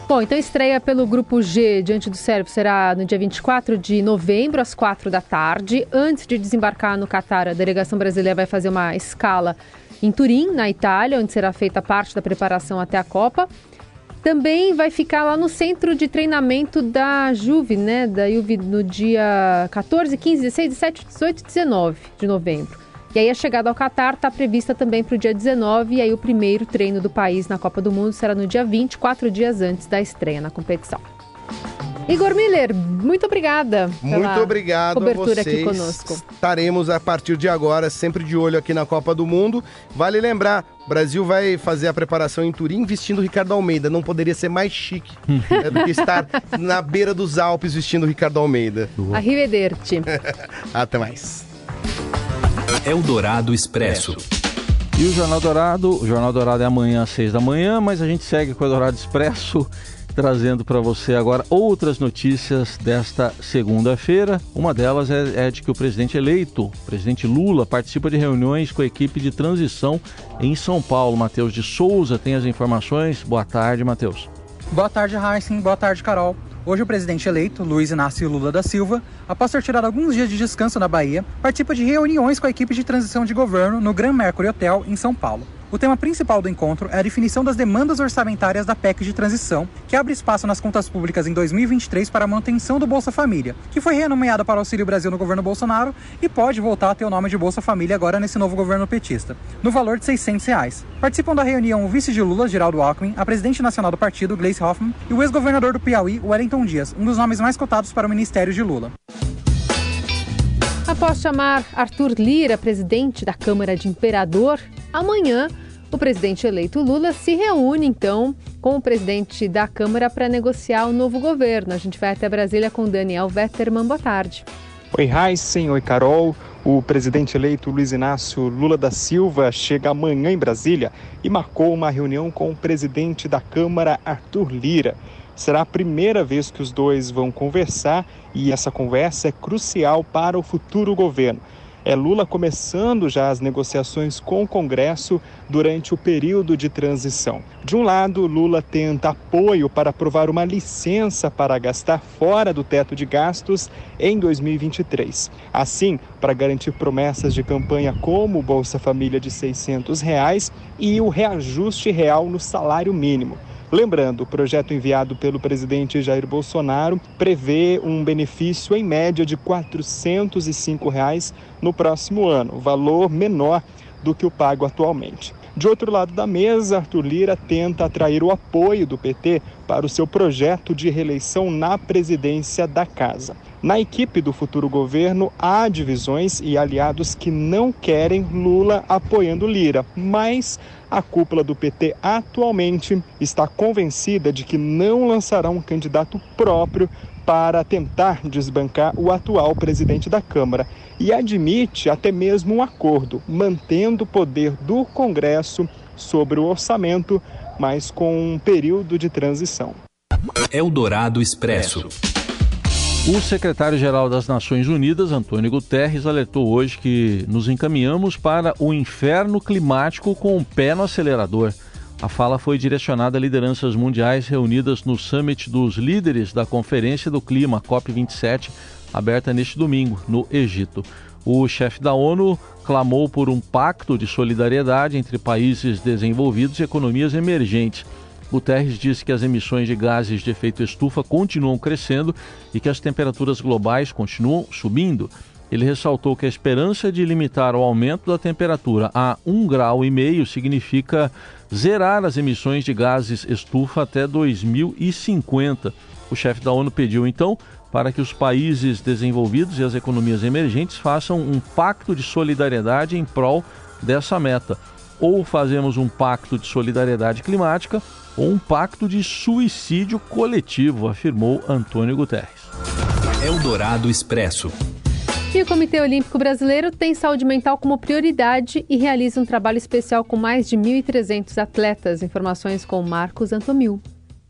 Bom, então estreia pelo Grupo G diante do Sérvio será no dia 24 de novembro, às 4 da tarde. Antes de desembarcar no Catar, a delegação brasileira vai fazer uma escala em Turim, na Itália, onde será feita parte da preparação até a Copa. Também vai ficar lá no centro de treinamento da Juve, né? Da Juve no dia 14, 15, 16, 17, 18 e 19 de novembro. E aí a chegada ao Catar está prevista também para o dia 19, e aí o primeiro treino do país na Copa do Mundo será no dia 20, quatro dias antes da estreia na competição. Igor Miller, muito obrigada.
Muito obrigado
cobertura
a vocês.
aqui conosco.
Estaremos a partir de agora sempre de olho aqui na Copa do Mundo. Vale lembrar, o Brasil vai fazer a preparação em Turim vestindo o Ricardo Almeida. Não poderia ser mais chique né, do que estar na beira dos Alpes vestindo o Ricardo Almeida.
Arrivederci.
Até mais.
Eldorado Expresso.
E o Jornal Dourado, o Jornal Dourado é amanhã às seis da manhã, mas a gente segue com o Eldorado Expresso trazendo para você agora outras notícias desta segunda-feira. Uma delas é, é, de que o presidente eleito, o presidente Lula, participa de reuniões com a equipe de transição em São Paulo. Matheus de Souza tem as informações. Boa tarde, Matheus.
Boa tarde, Heisen. Boa tarde, Carol. Hoje o presidente eleito, Luiz Inácio Lula da Silva, após ter tirado alguns dias de descanso na Bahia, participa de reuniões com a equipe de transição de governo no Grand Mercury Hotel, em São Paulo. O tema principal do encontro é a definição das demandas orçamentárias da PEC de transição, que abre espaço nas contas públicas em 2023 para a manutenção do Bolsa Família, que foi renomeada para Auxílio Brasil no governo Bolsonaro e pode voltar a ter o nome de Bolsa Família agora nesse novo governo petista, no valor de 600 reais. Participam da reunião o vice de Lula, Geraldo Alckmin, a presidente nacional do partido, Gleice Hoffmann, e o ex-governador do Piauí, Wellington Dias, um dos nomes mais cotados para o ministério de Lula.
Após chamar Arthur Lira, presidente da Câmara de Imperador, amanhã o presidente eleito Lula se reúne então com o presidente da Câmara para negociar o novo governo. A gente vai até Brasília com Daniel Vetterman. Boa tarde.
Oi, Heisen. Oi, Carol. O presidente eleito Luiz Inácio Lula da Silva chega amanhã em Brasília e marcou uma reunião com o presidente da Câmara, Arthur Lira. Será a primeira vez que os dois vão conversar e essa conversa é crucial para o futuro governo é Lula começando já as negociações com o Congresso durante o período de transição. De um lado, Lula tenta apoio para aprovar uma licença para gastar fora do teto de gastos em 2023. Assim, para garantir promessas de campanha como o Bolsa Família de 600 reais e o reajuste real no salário mínimo. Lembrando, o projeto enviado pelo presidente Jair Bolsonaro prevê um benefício em média de 405 reais no próximo ano, valor menor do que o pago atualmente. De outro lado da mesa, Arthur Lira tenta atrair o apoio do PT para o seu projeto de reeleição na presidência da casa. Na equipe do futuro governo, há divisões e aliados que não querem Lula apoiando Lira, mas a cúpula do PT atualmente está convencida de que não lançará um candidato próprio para tentar desbancar o atual presidente da Câmara e admite até mesmo um acordo, mantendo o poder do Congresso sobre o orçamento, mas com um período de transição.
Eldorado Expresso.
O secretário-geral das Nações Unidas, Antônio Guterres, alertou hoje que nos encaminhamos para o inferno climático com o pé no acelerador. A fala foi direcionada a lideranças mundiais reunidas no Summit dos Líderes da Conferência do Clima, COP27, aberta neste domingo, no Egito. O chefe da ONU clamou por um pacto de solidariedade entre países desenvolvidos e economias emergentes Guterres disse que as emissões de gases de efeito estufa continuam crescendo e que as temperaturas globais continuam subindo. Ele ressaltou que a esperança de limitar o aumento da temperatura a 1,5 grau e meio significa zerar as emissões de gases estufa até 2050. O chefe da ONU pediu então para que os países desenvolvidos e as economias emergentes façam um pacto de solidariedade em prol dessa meta. Ou fazemos um pacto de solidariedade climática ou um pacto de suicídio coletivo, afirmou Antônio Guterres.
Eldorado Expresso.
E o Comitê Olímpico Brasileiro tem saúde mental como prioridade e realiza um trabalho especial com mais de 1.300 atletas. Informações com Marcos Antomil.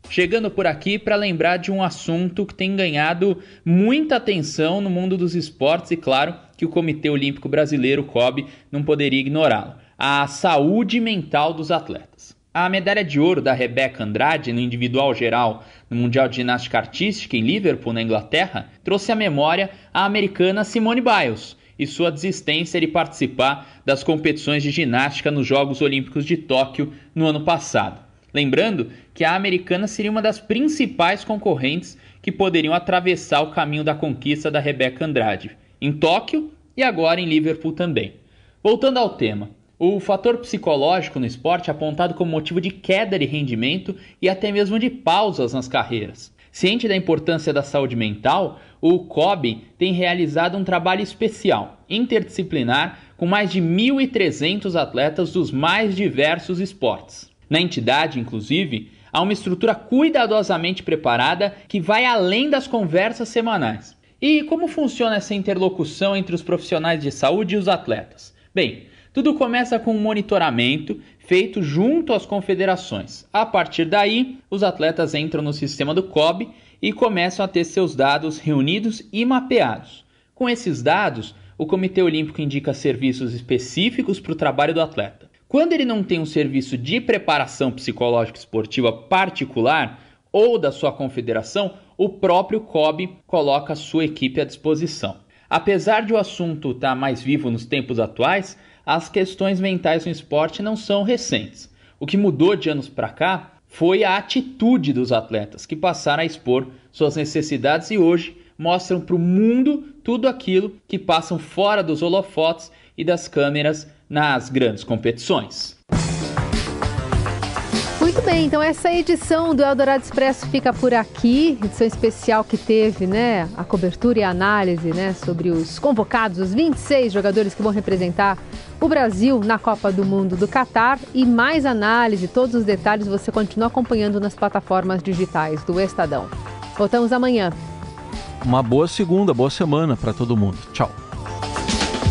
Chegando por aqui para lembrar de um assunto que tem ganhado muita atenção no mundo dos esportes e, claro, que o Comitê Olímpico Brasileiro, COB, não poderia ignorá-lo: a saúde mental dos atletas. A medalha de ouro da Rebeca Andrade no individual geral no Mundial de Ginástica Artística em Liverpool, na Inglaterra, trouxe à memória a americana Simone Biles e sua desistência de participar das competições de ginástica nos Jogos Olímpicos de Tóquio no ano passado. Lembrando que a americana seria uma das principais concorrentes que poderiam atravessar o caminho da conquista da Rebeca Andrade, em Tóquio e agora em Liverpool também. Voltando ao tema, o fator psicológico no esporte é apontado como motivo de queda de rendimento e até mesmo de pausas nas carreiras. Ciente da importância da saúde mental, o COB tem realizado um trabalho especial, interdisciplinar, com mais de 1.300 atletas dos mais diversos esportes. Na entidade, inclusive, há uma estrutura cuidadosamente preparada que vai além das conversas semanais. E como funciona essa interlocução entre os profissionais de saúde e os atletas? Bem, tudo começa com um monitoramento feito junto às confederações. A partir daí, os atletas entram no sistema do COB e começam a ter seus dados reunidos e mapeados. Com esses dados, o Comitê Olímpico indica serviços específicos para o trabalho do atleta. Quando ele não tem um serviço de preparação psicológica esportiva particular ou da sua confederação, o próprio COB coloca a sua equipe à disposição. Apesar de o assunto estar tá mais vivo nos tempos atuais, as questões mentais no esporte não são recentes. O que mudou de anos para cá foi a atitude dos atletas, que passaram a expor suas necessidades e hoje mostram para o mundo tudo aquilo que passam fora dos holofotes e das câmeras nas grandes competições.
Muito bem, então essa edição do Eldorado Expresso fica por aqui, edição especial que teve, né, a cobertura e a análise, né, sobre os convocados, os 26 jogadores que vão representar o Brasil na Copa do Mundo do Catar e mais análise, todos os detalhes você continua acompanhando nas plataformas digitais do Estadão. Voltamos amanhã.
Uma boa segunda, boa semana para todo mundo. Tchau.